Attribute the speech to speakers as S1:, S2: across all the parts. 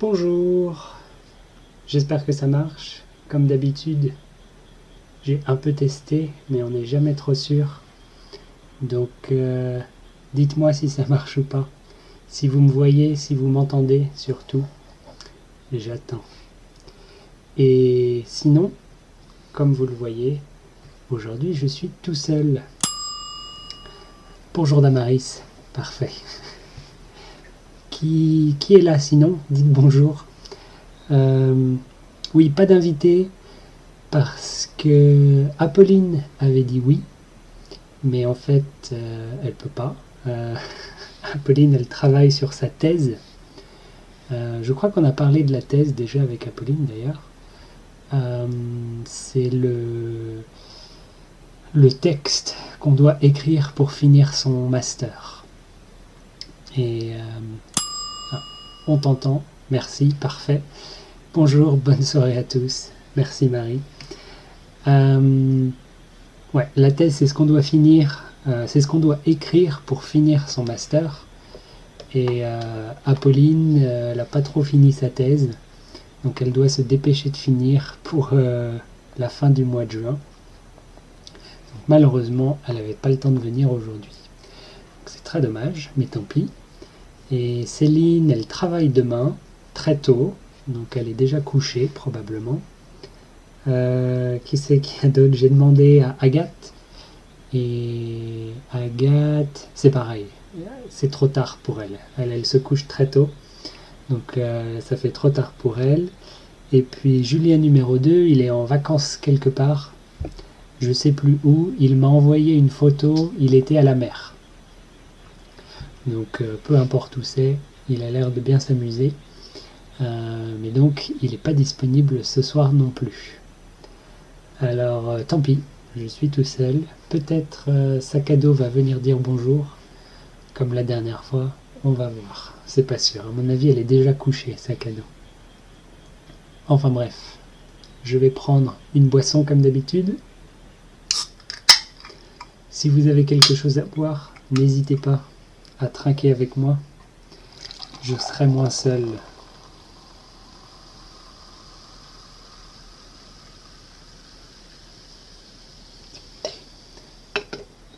S1: Bonjour, j'espère que ça marche. Comme d'habitude, j'ai un peu testé, mais on n'est jamais trop sûr. Donc, euh, dites-moi si ça marche ou pas. Si vous me voyez, si vous m'entendez, surtout. J'attends. Et sinon, comme vous le voyez, aujourd'hui je suis tout seul. Bonjour Damaris, parfait. Qui, est là sinon Dites bonjour. Euh, oui, pas d'invité parce que Apolline avait dit oui, mais en fait euh, elle peut pas. Euh, Apolline, elle travaille sur sa thèse. je crois qu'on a parlé de la thèse déjà avec Apolline d'ailleurs. C'est le le texte qu'on doit écrire pour finir son master. Et on t'entend. Merci, parfait. Bonjour, bonne soirée à tous. Merci Marie. Euh, la thèse, c'est ce qu'on doit finir, euh, c'est ce qu'on doit écrire pour finir son master. Et euh, Apolline, elle n'a pas trop fini sa thèse, donc elle doit se dépêcher de finir pour la fin du mois de juin. malheureusement, elle n'avait pas le temps de venir aujourd'hui. C'est très dommage, mais tant pis. Et Céline, elle travaille demain, très tôt, donc elle est déjà couchée probablement. Euh, qui c'est qui a d'autre? J'ai demandé à Agathe. Et Agathe, c'est pareil, c'est trop tard pour elle. elle. Elle se couche très tôt, donc euh, ça fait trop tard pour elle. Et puis Julien numéro 2, il est en vacances quelque part, je sais plus où. Il m'a envoyé une photo, il était à la mer. Donc euh, peu importe où c'est, il a l'air de bien s'amuser. Euh, mais donc il n'est pas disponible ce soir non plus. Alors euh, tant pis, je suis tout seul. Peut-être Sakado va venir dire bonjour, comme la dernière fois. On va voir. C'est pas sûr. À mon avis, elle est déjà couchée, Sakado. Enfin bref, je vais prendre une boisson comme d'habitude. Si vous avez quelque chose à boire, n'hésitez pas à trinquer avec moi, je serai moins seul.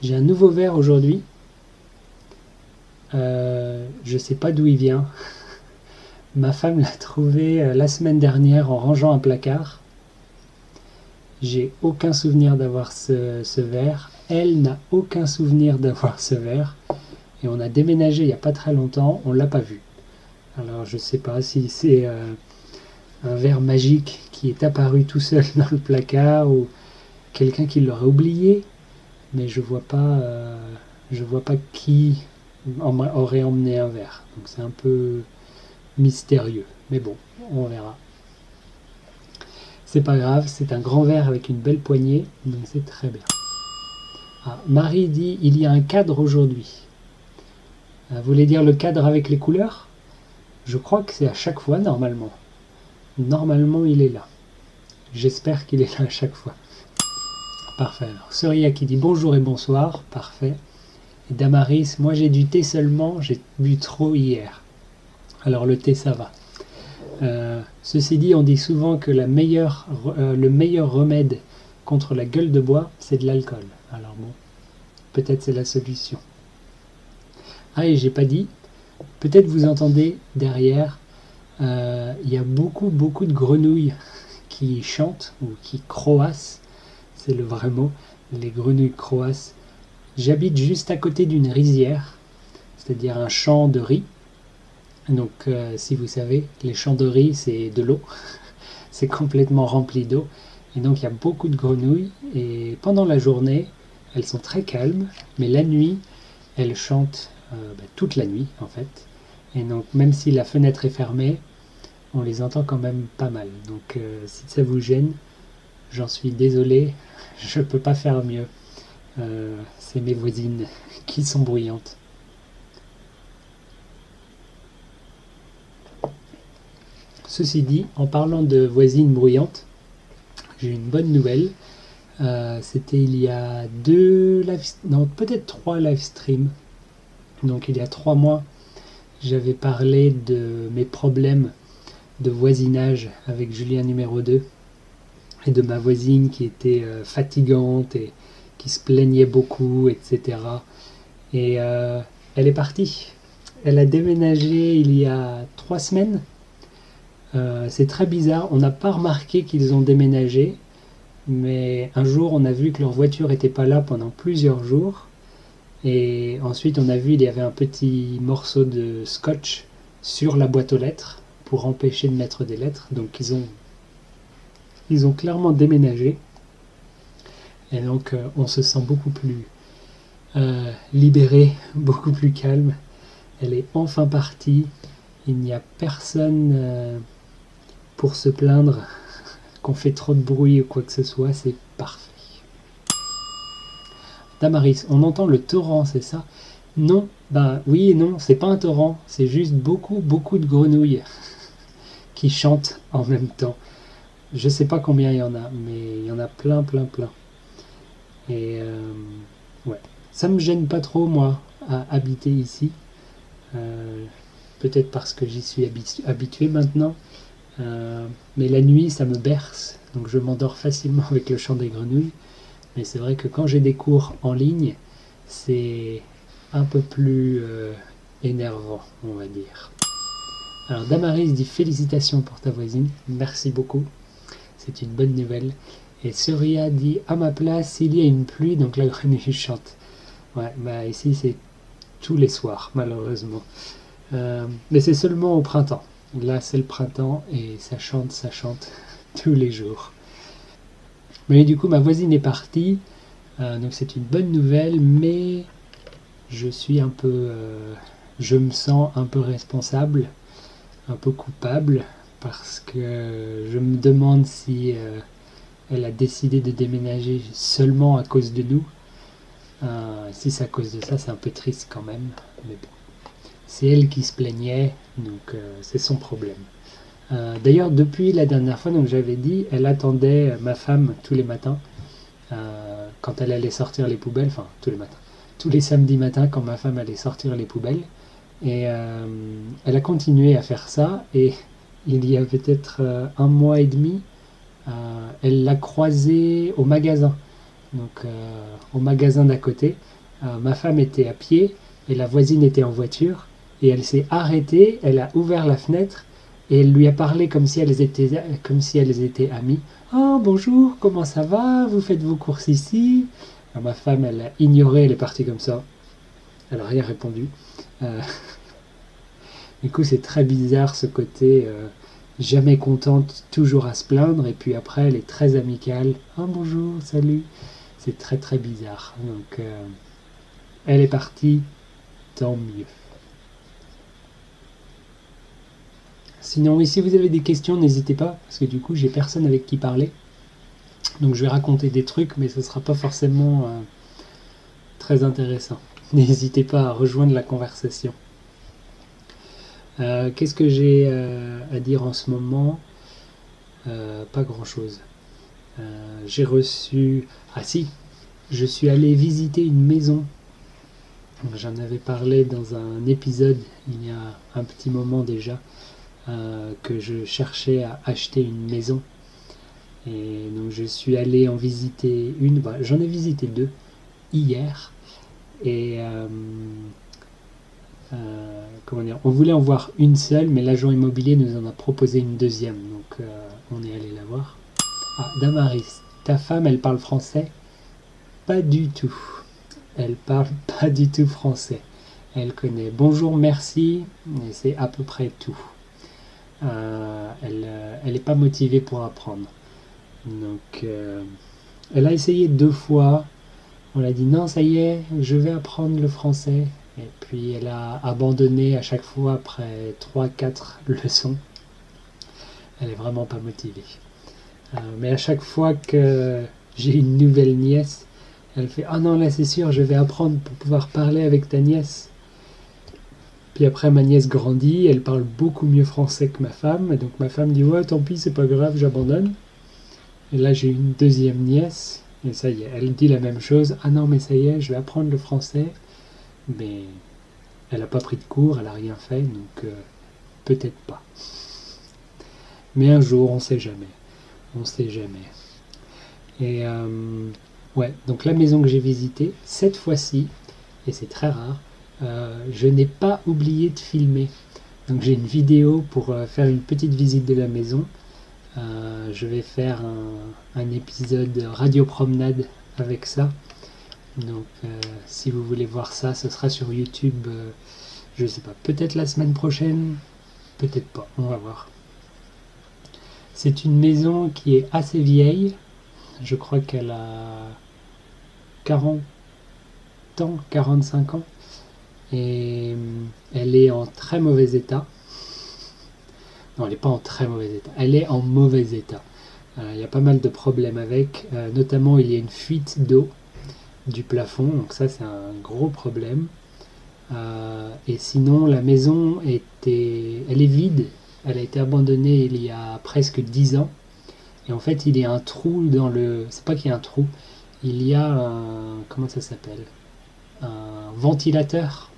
S1: J'ai un nouveau verre aujourd'hui. Euh, je sais pas d'où il vient. Ma femme l'a trouvé euh, la semaine dernière en rangeant un placard. J'ai aucun souvenir d'avoir ce, ce verre. Elle n'a aucun souvenir d'avoir ce verre et on a déménagé il n'y a pas très longtemps, on l'a pas vu. Alors je ne sais pas si c'est euh, un verre magique qui est apparu tout seul dans le placard ou quelqu'un qui l'aurait oublié, mais je vois pas, euh, vois pas qui aurait emmené un verre. Donc c'est un peu mystérieux, mais bon, on verra. C'est pas grave, c'est un grand verre avec une belle poignée, donc c'est très bien. Ah, Marie dit il y a un cadre aujourd'hui. Euh, vous voulez dire le cadre avec les couleurs? Je crois que c'est à chaque fois normalement. Normalement, il est là. J'espère qu'il est là à chaque fois. Parfait. Alors, Soria qui dit bonjour et bonsoir. Parfait. Et Damaris, moi j'ai du thé seulement, j'ai bu trop hier. Alors le thé, ça va. Euh, ceci dit, on dit souvent que euh, le meilleur remède contre la gueule de bois, c'est de l'alcool. Alors bon, peut-être c'est la solution. Ah, et j'ai pas dit, peut-être vous entendez derrière, euh, il y a beaucoup, beaucoup de grenouilles qui chantent ou qui croassent. C'est le vrai mot, les grenouilles croassent. J'habite juste à côté d'une rizière, c'est-à-dire un champ de riz. Donc, euh, si vous savez, les champs de riz, c'est de l'eau. c'est complètement rempli d'eau. Et donc, il y a beaucoup de grenouilles. Et pendant la journée, elles sont très calmes. Mais la nuit, elles chantent bah, toute la nuit en fait. Et donc même si la fenêtre est fermée, on les entend quand même pas mal. Donc euh, si ça vous gêne, j'en suis désolé, je peux pas faire mieux. Euh, c'est mes voisines qui sont bruyantes. Ceci dit, en parlant de voisines bruyantes, j'ai une bonne nouvelle. C'était il y a deux live, non peut-être trois live streams donc il y a trois mois, j'avais parlé de mes problèmes de voisinage avec Julien numéro 2 et de ma voisine qui était euh, fatigante et qui se plaignait beaucoup, etc. Et euh, elle est partie. Elle a déménagé il y a trois semaines. Euh, c'est très bizarre. On n'a pas remarqué qu'ils ont déménagé. Mais un jour, on a vu que leur voiture n'était pas là pendant plusieurs jours. Et ensuite, on a vu qu'il y avait un petit morceau de scotch sur la boîte aux lettres pour empêcher de mettre des lettres. Donc, ils ont, ils ont clairement déménagé. Et donc, euh, on se sent beaucoup plus euh, libéré, beaucoup plus calme. Elle est enfin partie. Il n'y a personne euh, pour se plaindre qu'on fait trop de bruit ou quoi que ce soit. C'est parfait. Damaris, on entend le torrent, c'est ça? Non, ben oui et non, c'est pas un torrent, c'est juste beaucoup, beaucoup de grenouilles qui chantent en même temps. Je sais pas combien il y en a, mais il y en a plein, plein, plein. Et euh, ouais, ça me gêne pas trop moi à habiter ici. Euh, peut-être parce que j'y suis habitué maintenant. Euh, mais la nuit, ça me berce, donc je m'endors facilement avec le chant des grenouilles. Mais c'est vrai que quand j'ai des cours en ligne, c'est un peu plus euh, énervant, on va dire. Alors Damaris dit félicitations pour ta voisine, merci beaucoup, c'est une bonne nouvelle. Et Surya dit à ma place, il y a une pluie, donc la grenouille chante. Ouais, bah ici c'est tous les soirs, malheureusement. Euh, mais c'est seulement au printemps. Là c'est le printemps et ça chante, ça chante tous les jours. Mais du coup, ma voisine est partie, euh, donc c'est une bonne nouvelle, mais je suis un peu. Euh, je me sens un peu responsable, un peu coupable, parce que je me demande si euh, elle a décidé de déménager seulement à cause de nous. si c'est à cause de ça, c'est un peu triste quand même, mais bon. C'est elle qui se plaignait, donc c'est son problème. Euh, d'ailleurs, depuis la dernière fois, donc j'avais dit, elle attendait ma femme tous les matins euh, quand elle allait sortir les poubelles, enfin tous les matins, tous les samedis matins quand ma femme allait sortir les poubelles. Et euh, elle a continué à faire ça. Et il y a peut-être un mois et demi, elle l'a croisée au magasin, donc au magasin d'à côté. ma femme était à pied et la voisine était en voiture. Et elle s'est arrêtée, elle a ouvert la fenêtre et elle lui a parlé comme si elles étaient, comme si elles étaient amies. Oh, bonjour, comment ça va? Vous faites vos courses ici Ma femme, elle a ignoré, elle est partie comme ça. Elle n'a rien répondu. Euh, du coup, c'est très bizarre ce côté euh, jamais contente, toujours à se plaindre, et puis après, elle est très amicale. Oh, bonjour, salut. C'est très très bizarre. Donc, euh, elle est partie, tant mieux. Sinon, si vous avez des questions, n'hésitez pas, parce que du coup, j'ai personne avec qui parler. Donc, je vais raconter des trucs, mais ce ne sera pas forcément euh, très intéressant. N'hésitez pas à rejoindre la conversation. Euh, qu'est-ce que j'ai euh, à dire en ce moment? Pas grand-chose. j'ai reçu... Ah si, je suis allé visiter une maison. J'en avais parlé dans un épisode il y a un petit moment déjà. Euh, que je cherchais à acheter une maison. Et donc je suis allé en visiter une, bah, j'en ai visité deux hier. Et euh, euh, comment dire, on voulait en voir une seule, mais l'agent immobilier nous en a proposé une deuxième. Donc on est allé la voir. Ah, Damaris, ta femme, elle parle français? Pas du tout. Elle parle pas du tout français. Elle connaît bonjour, merci, et c'est à peu près tout. Euh, elle n'est pas motivée pour apprendre. Donc, euh, elle a essayé deux fois. On l'a dit non, ça y est, je vais apprendre le français. Et puis elle a abandonné à chaque fois après 3-4 leçons. Elle est vraiment pas motivée. Euh, mais à chaque fois que j'ai une nouvelle nièce, elle fait Ah non, là c'est sûr, je vais apprendre pour pouvoir parler avec ta nièce. Puis après, ma nièce grandit, elle parle beaucoup mieux français que ma femme. Et donc ma femme dit Ouais, tant pis, c'est pas grave, j'abandonne. Et là, j'ai une deuxième nièce. Et ça y est, elle dit la même chose. Ah non, mais ça y est, je vais apprendre le français. Mais elle n'a pas pris de cours, elle n'a rien fait, donc euh, peut-être pas. Mais un jour, on sait jamais. On sait jamais. Et euh, ouais, donc la maison que j'ai visitée, cette fois-ci, et c'est très rare, euh, je n'ai pas oublié de filmer. Donc j'ai une vidéo pour euh, faire une petite visite de la maison. je vais faire un, un, épisode radio promenade avec ça. Donc si vous voulez voir ça, ce sera sur YouTube. je sais pas, peut-être la semaine prochaine, peut-être pas, on va voir. C'est une maison qui est assez vieille. Je crois qu'elle a 40 ans, 45 ans. Et elle est en très mauvais état. Non, elle n'est pas en très mauvais état. Elle est en mauvais état. Euh, il y a pas mal de problèmes avec. Euh, notamment, il y a une fuite d'eau du plafond. Donc ça, c'est un gros problème. Euh, et sinon, la maison était, elle est vide. Elle a été abandonnée il y a presque 10 ans. Et en fait, il y a un trou dans le. C'est pas qu'il y a un trou. Il y a un. Comment ça s'appelle? Un ventilateur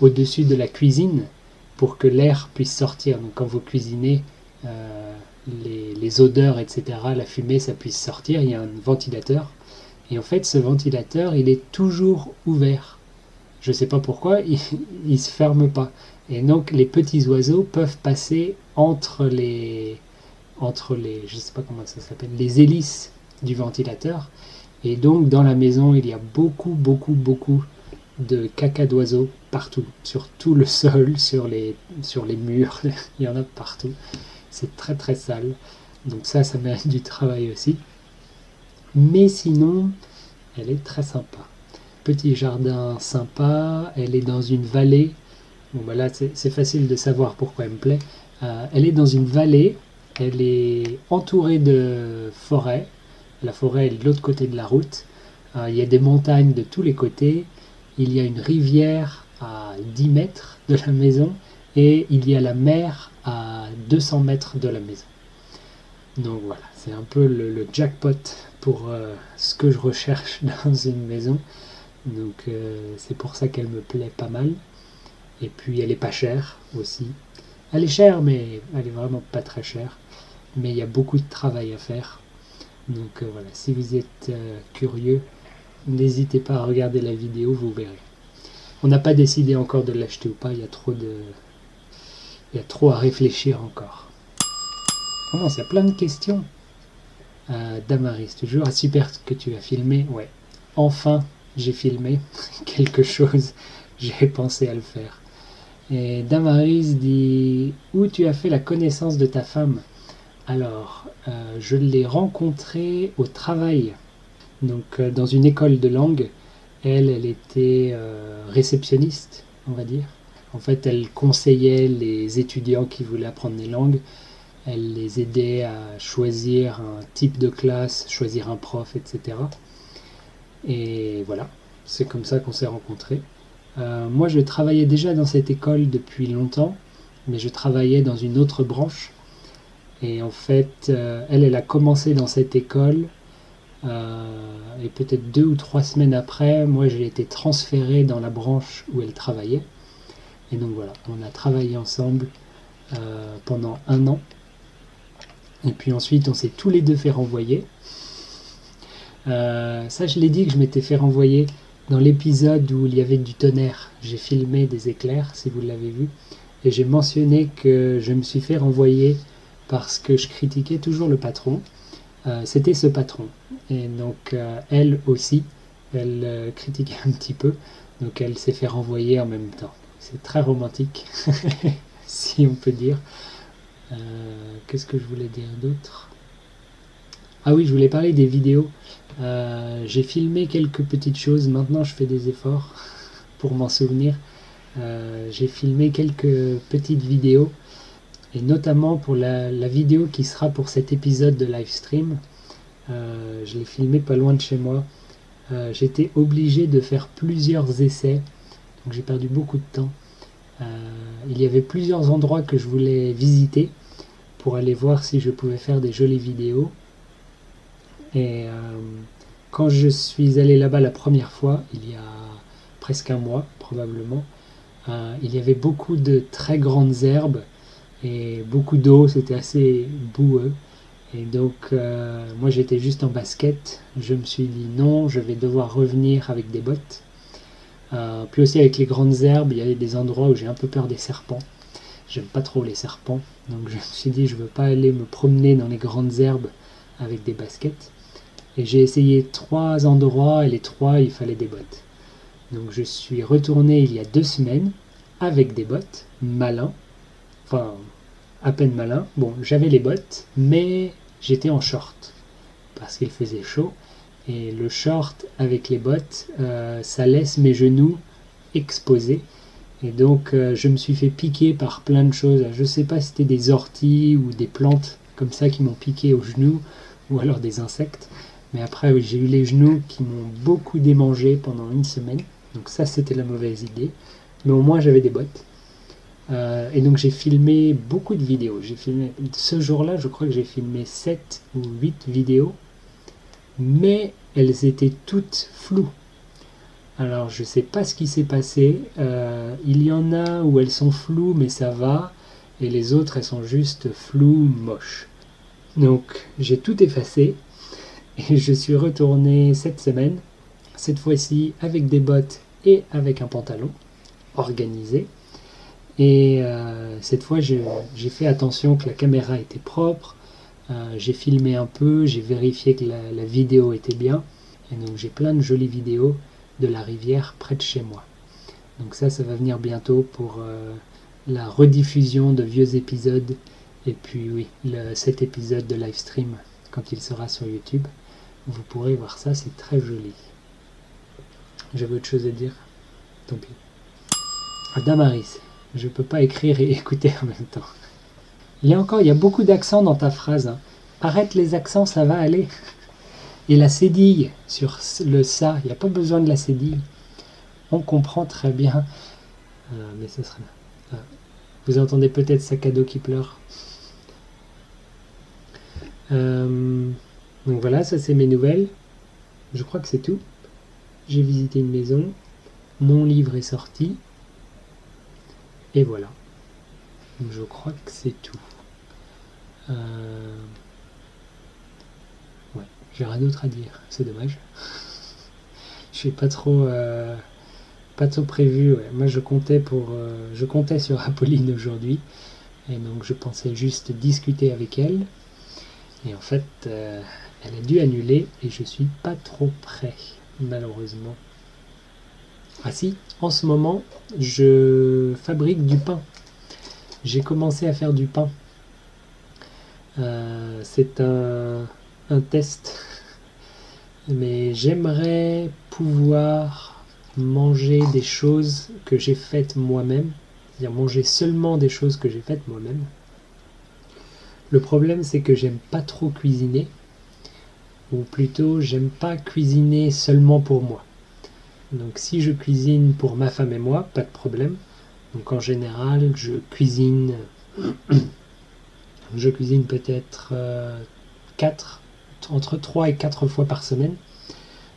S1: au-dessus de la cuisine pour que l'air puisse sortir. Donc, quand vous cuisinez, euh, les, les, odeurs, etc., la fumée, ça puisse sortir. Il y a un ventilateur. Et en fait, ce ventilateur, il est toujours ouvert. Je ne sais pas pourquoi, il ne se ferme pas. Et donc les petits oiseaux peuvent passer entre les, entre les, je sais pas comment ça s'appelle, les hélices du ventilateur. Et donc dans la maison, il y a beaucoup, beaucoup, beaucoup de caca d'oiseaux partout, sur tout le sol, sur les, sur les murs, il y en a partout. C'est très très sale. Donc ça, ça mérite du travail aussi. Mais sinon, elle est très sympa. Petit jardin sympa, elle est dans une vallée Bon, bah là, c'est facile de savoir pourquoi elle me plaît. Euh, elle est dans une vallée, elle est entourée de forêts. La forêt est de l'autre côté de la route. Euh, il y a des montagnes de tous les côtés. Il y a une rivière à 10 mètres de la maison et il y a la mer à 200 mètres de la maison. Donc voilà, c'est un peu le, jackpot pour euh, ce que je recherche dans une maison. Donc c'est pour ça qu'elle me plaît pas mal. Et puis elle est pas chère aussi. Elle est chère, mais elle est vraiment pas très chère. Mais il y a beaucoup de travail à faire. Donc euh, voilà, si vous êtes euh, curieux, n'hésitez pas à regarder la vidéo, vous verrez. On n'a pas décidé encore de l'acheter ou pas, il y a trop de. Il y a trop à réfléchir encore. Comment y a plein de questions. Euh, Damaris, toujours. Ah, super que tu as filmé. Ouais. Enfin, j'ai filmé quelque chose. J'ai pensé à le faire. Et Damaris dit Où tu as fait la connaissance de ta femme? Alors, euh, je l'ai rencontrée au travail, donc euh, dans une école de langue. Elle, était euh, réceptionniste, on va dire. En fait, elle conseillait les étudiants qui voulaient apprendre des langues. Elle les aidait à choisir un type de classe, choisir un prof, etc. Et voilà, c'est comme ça qu'on s'est rencontrés. Euh, moi, je travaillais déjà dans cette école depuis longtemps, mais je travaillais dans une autre branche. Et en fait, elle, elle a commencé dans cette école. Euh, et peut-être deux ou trois semaines après, moi, j'ai été transféré dans la branche où elle travaillait. Et donc voilà, on a travaillé ensemble pendant un an. Et puis ensuite, on s'est tous les deux fait renvoyer. ça, je l'ai dit que je m'étais fait renvoyer dans l'épisode où il y avait du tonnerre, j'ai filmé des éclairs, si vous l'avez vu, et j'ai mentionné que je me suis fait renvoyer parce que je critiquais toujours le patron. Euh, c'était ce patron. Et donc euh, elle aussi, elle euh, critiquait un petit peu, donc elle s'est fait renvoyer en même temps. C'est très romantique, si on peut dire. Qu'est-ce que je voulais dire d'autre? Ah oui, je voulais parler des vidéos. J'ai filmé quelques petites choses, maintenant je fais des efforts pour m'en souvenir. J'ai filmé quelques petites vidéos, et notamment pour la, vidéo qui sera pour cet épisode de live stream. Euh, je l'ai filmé pas loin de chez moi. J'étais obligé de faire plusieurs essais, donc j'ai perdu beaucoup de temps. il y avait plusieurs endroits que je voulais visiter pour aller voir si je pouvais faire des jolies vidéos. Et euh, quand je suis allé là-bas la première fois, il y a presque un mois probablement, euh, il y avait beaucoup de très grandes herbes beaucoup d'eau, c'était assez boueux. Et donc, euh, moi j'étais juste en basket. Je me suis dit non, je vais devoir revenir avec des bottes. Euh, puis aussi avec les grandes herbes, il y avait des endroits où j'ai un peu peur des serpents. J'aime pas trop les serpents. Donc je me suis dit, je veux pas aller me promener dans les grandes herbes avec des baskets. Et j'ai essayé trois endroits et les trois, il fallait des bottes. Donc je suis retourné il y a deux semaines avec des bottes, malin. Enfin, à peine malin. Bon, j'avais les bottes, mais j'étais en short parce qu'il faisait chaud. Et le short avec les bottes, euh, ça laisse mes genoux exposés. Et donc euh, je me suis fait piquer par plein de choses. Je ne sais pas si c'était des orties ou des plantes comme ça qui m'ont piqué aux genoux ou alors des insectes. Mais après, j'ai eu les genoux qui m'ont beaucoup démangé pendant une semaine. Donc ça, c'était la mauvaise idée. Mais au moins, j'avais des bottes. Euh, et donc j'ai filmé beaucoup de vidéos. J'ai filmé ce jour-là, je crois que j'ai filmé 7 ou 8 vidéos, mais elles étaient toutes floues. Alors je sais pas ce qui s'est passé. Euh, il y en a où elles sont floues, mais ça va, et les autres elles sont juste floues, moches. Donc j'ai tout effacé et je suis retourné cette semaine, cette fois-ci avec des bottes et avec un pantalon organisé. Et euh, cette fois, j'ai fait attention que la caméra était propre. Euh, j'ai filmé un peu, j'ai vérifié que la, vidéo était bien. Et donc j'ai plein de jolies vidéos de la rivière près de chez moi. Donc ça, ça va venir bientôt pour euh, la rediffusion de vieux épisodes. Et puis oui, cet épisode de live stream quand il sera sur YouTube. Vous pourrez voir ça, c'est très joli. J'avais autre chose à dire? Tant pis. Damaris, je peux pas écrire et écouter en même temps. Il y a encore, il y a beaucoup d'accents dans ta phrase. Hein. Arrête les accents, ça va aller. Et la cédille sur le ça, il n'y a pas besoin de la cédille. On comprend très bien. Euh, mais ce serait. Euh, vous entendez peut-être Sakado qui pleure. Euh, donc voilà, ça c'est mes nouvelles. Je crois que c'est tout. J'ai visité une maison. Mon livre est sorti. Et voilà. Je crois que c'est tout. Euh... Ouais, j'ai rien d'autre à dire. C'est dommage. je suis pas trop, euh, pas trop prévu. Moi, je comptais pour, euh, je comptais sur Apolline aujourd'hui, et donc je pensais juste discuter avec elle. Et en fait, elle a dû annuler, et je suis pas trop prêt, malheureusement. Ah si, en ce moment, je fabrique du pain. J'ai commencé à faire du pain. Euh, c'est un, test. Mais j'aimerais pouvoir manger des choses que j'ai faites moi-même. C'est-à-dire manger seulement des choses que j'ai faites moi-même. Le problème, c'est que j'aime pas trop cuisiner. Ou plutôt, j'aime pas cuisiner seulement pour moi. Donc si je cuisine pour ma femme et moi, pas de problème. Donc en général, je cuisine, je cuisine peut-être 4, euh, entre 3 et 4 fois par semaine.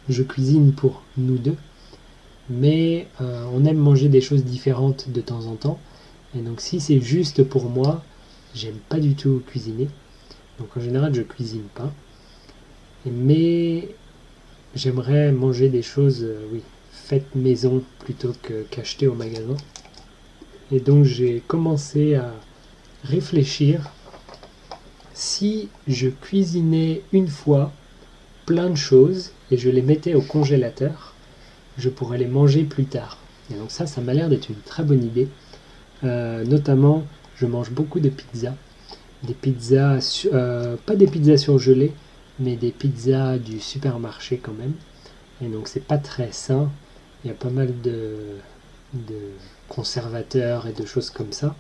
S1: Je cuisine pour nous deux. Mais euh, on aime manger des choses différentes de temps en temps. Et donc si c'est juste pour moi, j'aime pas du tout cuisiner. Donc en général, je cuisine pas. Mais j'aimerais manger des choses, euh, oui, faites maison plutôt que qu'acheter au magasin. Et donc j'ai commencé à réfléchir si je cuisinais une fois plein de choses et je les mettais au congélateur, je pourrais les manger plus tard. Et donc ça, ça m'a l'air d'être une très bonne idée. Euh, notamment, je mange beaucoup de pizzas. Des pizzas, euh, pas des pizzas surgelées, mais des pizzas du supermarché quand même. Et donc c'est pas très sain. Y a pas mal de, conservateurs et de choses comme ça.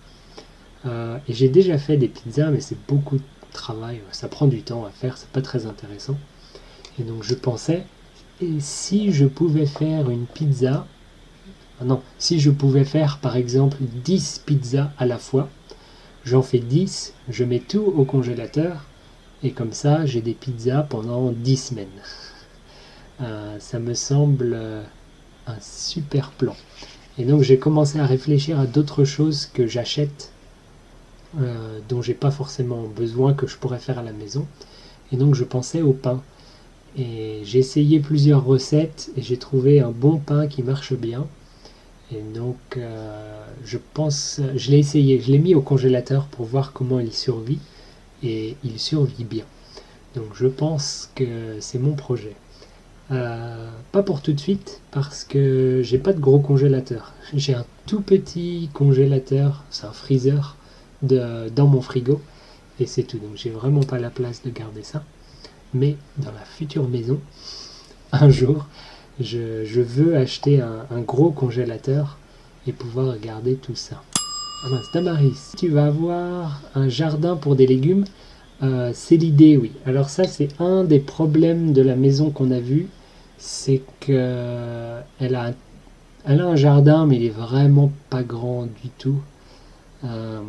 S1: Euh, et j'ai déjà fait des pizzas, mais c'est beaucoup de travail. Ça prend du temps à faire, c'est pas très intéressant. Et donc je pensais, et si je pouvais faire une pizza, ah non, si je pouvais faire par exemple 10 pizzas à la fois, j'en fais 10, je mets tout au congélateur, et comme ça j'ai des pizzas pendant 10 semaines. Euh, ça me semble euh, un super plan. Et donc j'ai commencé à réfléchir à d'autres choses que j'achète euh, dont j'ai pas forcément besoin que je pourrais faire à la maison. Et donc je pensais au pain. Et j'ai essayé plusieurs recettes et j'ai trouvé un bon pain qui marche bien. Et donc euh, je pense, je l'ai essayé, je l'ai mis au congélateur pour voir comment il survit. Et il survit bien. Donc je pense que c'est mon projet. Euh, pas pour tout de suite parce que j'ai pas de gros congélateur. J'ai un tout petit congélateur, c'est un freezer dans mon frigo et c'est tout. Donc j'ai vraiment pas la place de garder ça. Mais dans la future maison, un jour, je, veux acheter un, gros congélateur et pouvoir garder tout ça. Ah mince, Damaris, tu vas avoir un jardin pour des légumes. Euh, c'est l'idée, oui. Alors ça, c'est un des problèmes de la maison qu'on a vu c'est que elle a, un jardin, mais il est vraiment pas grand du tout. Euh,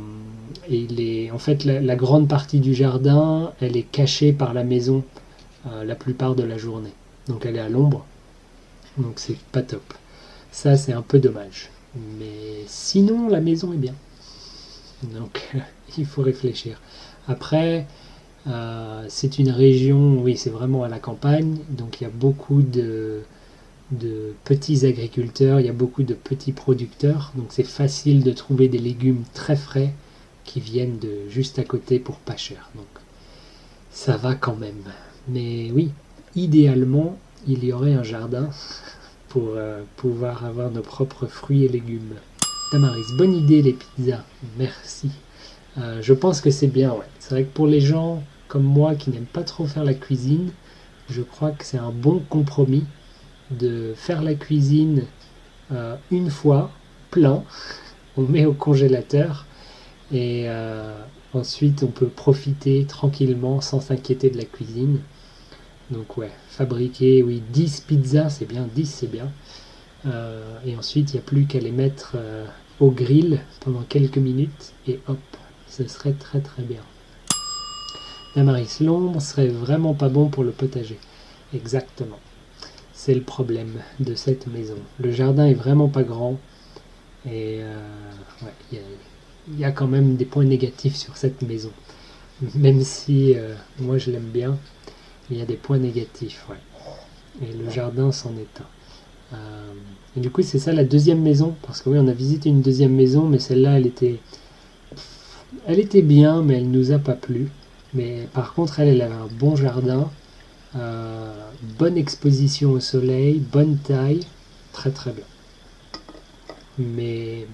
S1: et il est, en fait, la, grande partie du jardin, elle est cachée par la maison euh, la plupart de la journée. Donc elle est à l'ombre. Donc c'est pas top. Ça, c'est un peu dommage. Mais sinon, la maison est bien. Donc il faut réfléchir. Après, euh, c'est une région, oui, c'est vraiment à la campagne, donc il y a beaucoup de, petits agriculteurs, il y a beaucoup de petits producteurs, donc c'est facile de trouver des légumes très frais qui viennent de juste à côté pour pas cher. Donc ça va quand même. Mais oui, idéalement, il y aurait un jardin pour euh, pouvoir avoir nos propres fruits et légumes. Tamaris, bonne idée les pizzas, merci. Euh, je pense que c'est bien, ouais. C'est vrai que pour les gens comme moi qui n'aime pas trop faire la cuisine, je crois que c'est un bon compromis de faire la cuisine euh, une fois, plein, on met au congélateur et euh, ensuite on peut profiter tranquillement sans s'inquiéter de la cuisine. Donc ouais, fabriquer, oui, 10 pizzas, c'est bien, 10 c'est bien. Euh, et ensuite, il n'y a plus qu'à les mettre au grill pendant quelques minutes et hop, ce serait très très bien. Damaris, l'ombre serait vraiment pas bon pour le potager. Exactement. C'est le problème de cette maison. Le jardin est vraiment pas grand. Et euh, il y, a quand même des points négatifs sur cette maison. Même si euh, moi je l'aime bien, il y a des points négatifs. Et le jardin s'en est un. Euh, et du coup, c'est ça la deuxième maison? Parce que oui, on a visité une deuxième maison, mais celle-là, elle était. Elle était bien, mais elle nous a pas plu. Mais par contre, elle, avait un bon jardin, euh, bonne exposition au soleil, bonne taille, très très bien. Mais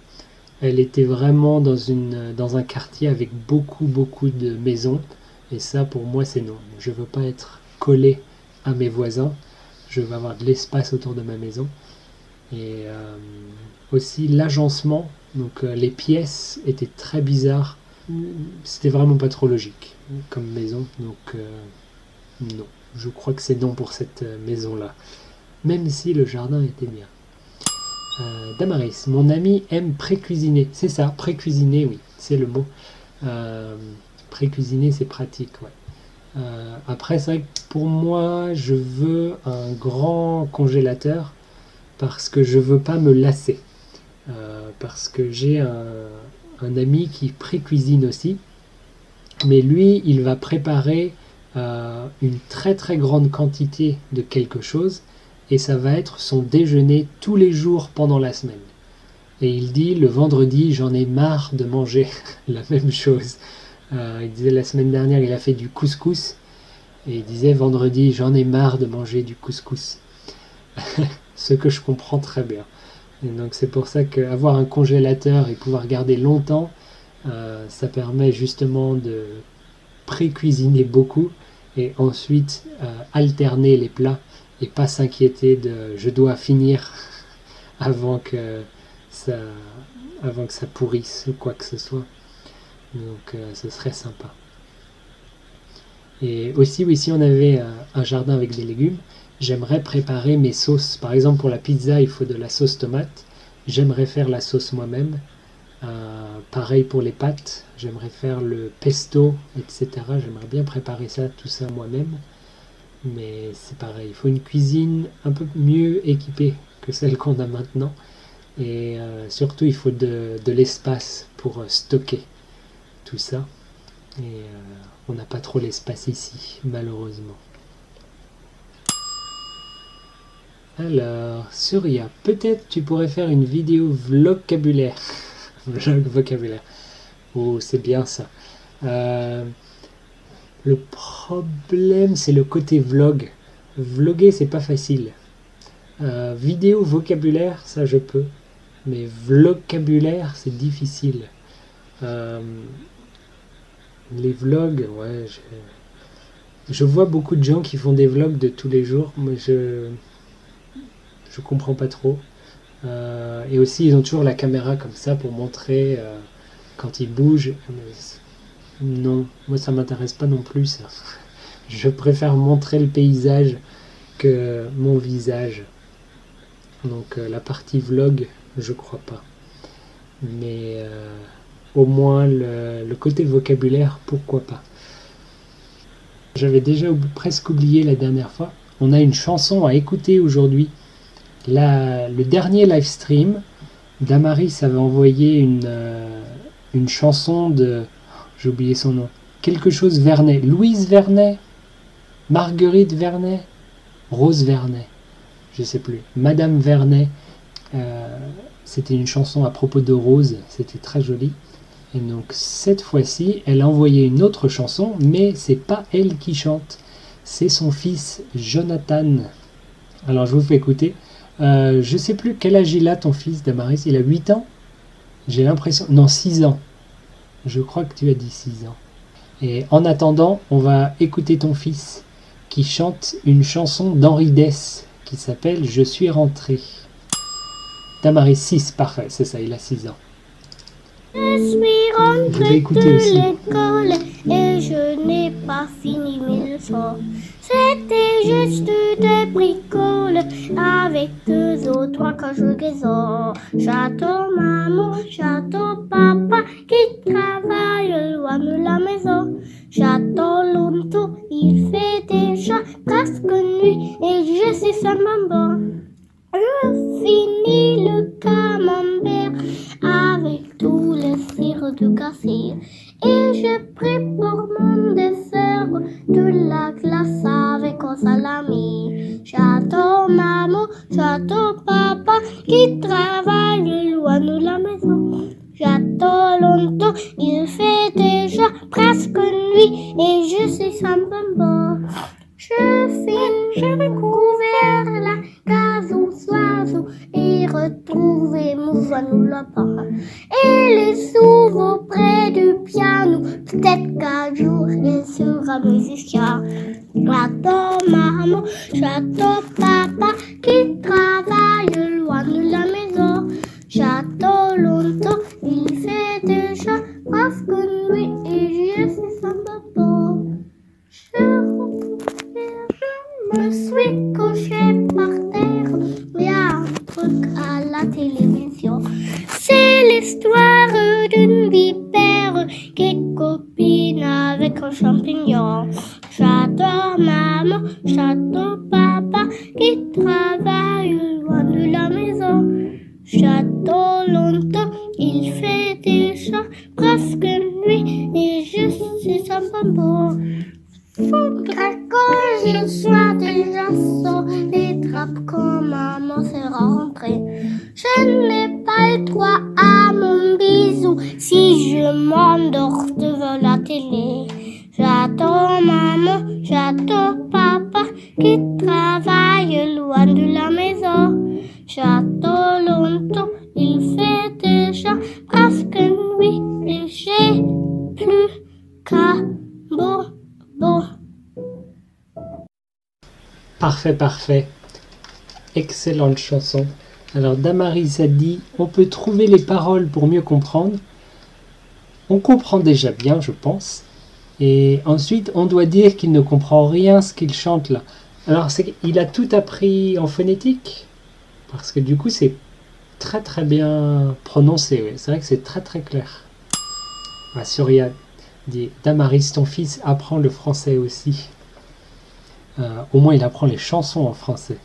S1: elle était vraiment dans, une, dans un quartier avec beaucoup beaucoup de maisons. Et ça, pour moi, c'est non. Je ne veux pas être collé à mes voisins. Je veux avoir de l'espace autour de ma maison. Et euh, aussi l'agencement. Donc euh, les pièces étaient très bizarres. C'était vraiment pas trop logique comme maison. Donc euh, non, je crois que c'est non pour cette euh, maison-là. Même si le jardin était bien. Euh, Damaris, mon ami aime pré-cuisiner. C'est ça, pré-cuisiner, oui, c'est le mot. pré-cuisiner, c'est pratique, après, c'est vrai que pour moi, je veux un grand congélateur parce que je veux pas me lasser. parce que j'ai un, ami qui pré-cuisine aussi mais lui, il va préparer euh, une très très grande quantité de quelque chose et ça va être son déjeuner tous les jours pendant la semaine. Et il dit le vendredi, j'en ai marre de manger la même chose. Euh, il disait la semaine dernière, il a fait du couscous et il disait vendredi, j'en ai marre de manger du couscous. Ce que je comprends très bien. Donc c'est pour ça qu'avoir un congélateur et pouvoir garder longtemps, euh, ça permet justement de pré-cuisiner beaucoup et ensuite euh, alterner les plats et pas s'inquiéter de je dois finir avant que ça pourrisse ou quoi que ce soit. Donc euh, ce serait sympa. Et aussi, oui, si on avait un jardin avec des légumes, j'aimerais préparer mes sauces. Par exemple, pour la pizza, il faut de la sauce tomate. J'aimerais faire la sauce moi-même euh, pareil pour les pâtes, j'aimerais faire le pesto, etc. J'aimerais bien préparer ça, tout ça moi-même. Mais c'est pareil, il faut une cuisine un peu mieux équipée que celle qu'on a maintenant. Et euh, surtout, il faut de, l'espace pour euh, stocker. tout ça. Et on n'a pas trop l'espace ici, malheureusement. Alors, Surya, peut-être tu pourrais faire une vidéo vocabulaire. Vlog vocabulaire. Oh, c'est bien ça. Euh, le problème, c'est le côté vlog. Vloguer, c'est pas facile. Euh, vidéo vocabulaire, ça je peux. Mais vocabulaire, c'est difficile. Euh, les vlogs, ouais, je, je vois beaucoup de gens qui font des vlogs de tous les jours. Moi, je je comprends pas trop. Euh, et aussi, ils ont toujours la caméra comme ça pour montrer euh, quand ils bougent. Non, moi ça m'intéresse pas non plus. Je préfère montrer le paysage que mon visage. Donc euh, la partie vlog, je crois pas. Mais au moins le, côté vocabulaire, pourquoi pas. J'avais déjà presque oublié la dernière fois. On a une chanson à écouter aujourd'hui le dernier live stream, Damaris avait envoyé une, euh, une chanson de. J'ai oublié son nom. Quelque chose Vernet. Louise Vernet? Marguerite Vernet? Rose Vernet? Je sais plus. Madame Vernet. Euh, c'était une chanson à propos de Rose. C'était très joli. Et donc cette fois-ci, elle a envoyé une autre chanson, mais c'est pas elle qui chante. C'est son fils Jonathan. Alors je vous fais écouter. Euh, je sais plus quel âge il a ton fils Damaris. Il a 8 ans? J'ai l'impression. Non, 6 ans. Je crois que tu as dit 6 ans. Et en attendant, on va écouter ton fils qui chante une chanson d'Henri Dess qui s'appelle Je suis rentré. Damaris 6, parfait, c'est ça, il a 6 ans.
S2: Je suis rentré de l'école et je n'ai pas fini mes leçons. C'était juste des bricoles avec deux ou trois conjugaisons. J'attends maman, j'attends papa qui travaille loin de la maison. J'attends longtemps, il fait déjà presque nuit et je suis sans maman. Je finis le camembert avec tous les cires du café et je prépare mon dessert de la glace avec un salami. J'attends maman, j'attends papa qui travaille loin de la maison. J'attends longtemps, il fait déjà presque nuit et je suis sans. Quand maman sera rentrée. Je n'ai pas le droit à mon bisou si je m'endors devant la télé. J'attends maman, j'attends papa qui travaille loin de la maison. J'attends longtemps, il fait déjà presque nuit et j'ai plus qu'à bon. Bon.
S1: Parfait, parfait. Excellente chanson. Alors Damaris a dit, on peut trouver les paroles pour mieux comprendre. On comprend déjà bien, je pense. Et ensuite, on doit dire qu'il ne comprend rien ce qu'il chante là. Alors, il a tout appris en phonétique? Parce que du coup, c'est très très bien prononcé. C'est vrai que c'est très très clair. Ah, Surya dit Damaris, ton fils apprend le français aussi. Euh, au moins, il apprend les chansons en français.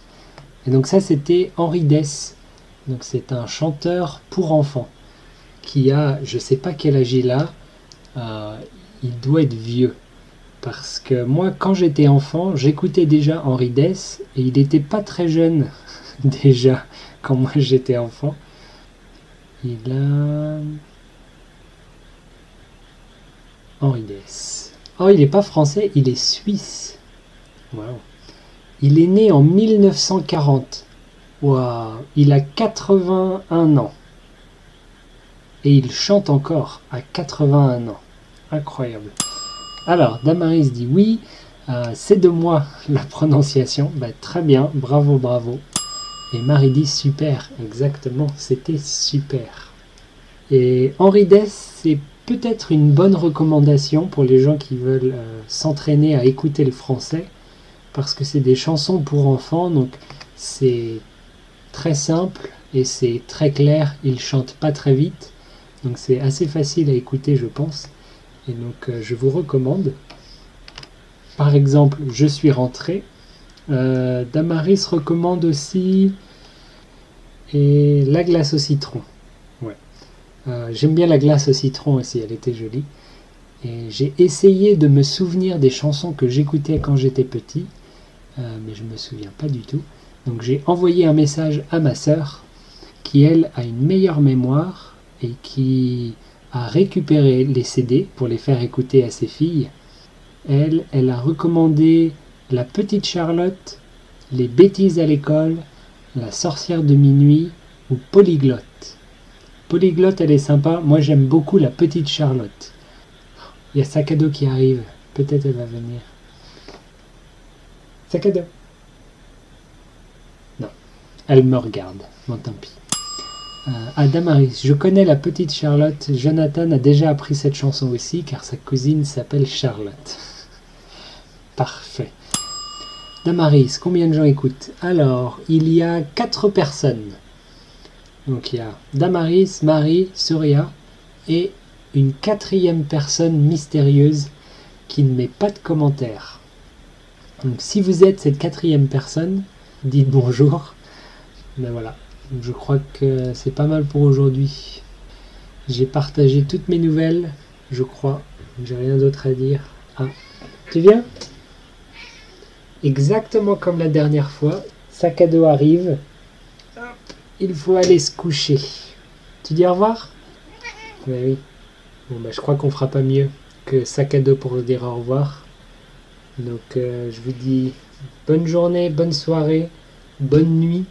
S1: Et donc ça, c'était Henri Dess. Donc c'est un chanteur pour enfants qui a, je sais pas quel âge il a, euh, il doit être vieux. Parce que moi, quand j'étais enfant, j'écoutais déjà Henri Dess et il n'était pas très jeune déjà quand moi j'étais enfant. Il a. Henri Dess. Oh, il n'est pas français, il est suisse. Wow. Il est né en 1940. Wow. Il a 81 ans. Et il chante encore à 81 ans. Incroyable. Alors, Damaris dit oui. Euh, c'est de moi la prononciation. Bah, très bien, bravo, bravo. Et Marie dit super, exactement, c'était super. Et Henri Dess, c'est peut-être une bonne recommandation pour les gens qui veulent euh, s'entraîner à écouter le français, parce que c'est des chansons pour enfants, donc c'est très simple et c'est très clair, il chante pas très vite, donc c'est assez facile à écouter je pense, et donc euh, je vous recommande. Par exemple, je suis rentré, euh, Damaris recommande aussi et la glace au citron. Ouais. Euh, j'aime bien la glace au citron aussi, elle était jolie. Et j'ai essayé de me souvenir des chansons que j'écoutais quand j'étais petit, euh, mais je ne me souviens pas du tout. Donc j'ai envoyé un message à ma sœur, qui elle a une meilleure mémoire et qui a récupéré les CD pour les faire écouter à ses filles. Elle, elle a recommandé La Petite Charlotte, Les bêtises à l'école, La sorcière de minuit ou Polyglotte. Polyglotte, elle est sympa. Moi, j'aime beaucoup La Petite Charlotte. Il y a Sakado qui arrive. Peut-être elle va venir. Sakado. Non. Elle me regarde. Bon, tant pis. Euh, à Damaris, je connais la petite Charlotte. Jonathan a déjà appris cette chanson aussi car sa cousine s'appelle Charlotte. Parfait. Damaris, combien de gens écoutent? Alors, il y a quatre personnes. Donc il y a Damaris, Marie, Surya et une quatrième personne mystérieuse qui ne met pas de commentaires. Donc si vous êtes cette quatrième personne, dites bonjour. Mais voilà, je crois que c'est pas mal pour aujourd'hui. J'ai partagé toutes mes nouvelles, je crois. J'ai rien d'autre à dire. Ah, tu viens? Exactement comme la dernière fois, sac à dos arrive. Il faut aller se coucher. Tu dis au revoir? Oui, oui. Bon, bah, je crois qu'on fera pas mieux que sac à dos pour dire au revoir. Donc, euh, je vous dis bonne journée, bonne soirée, bonne nuit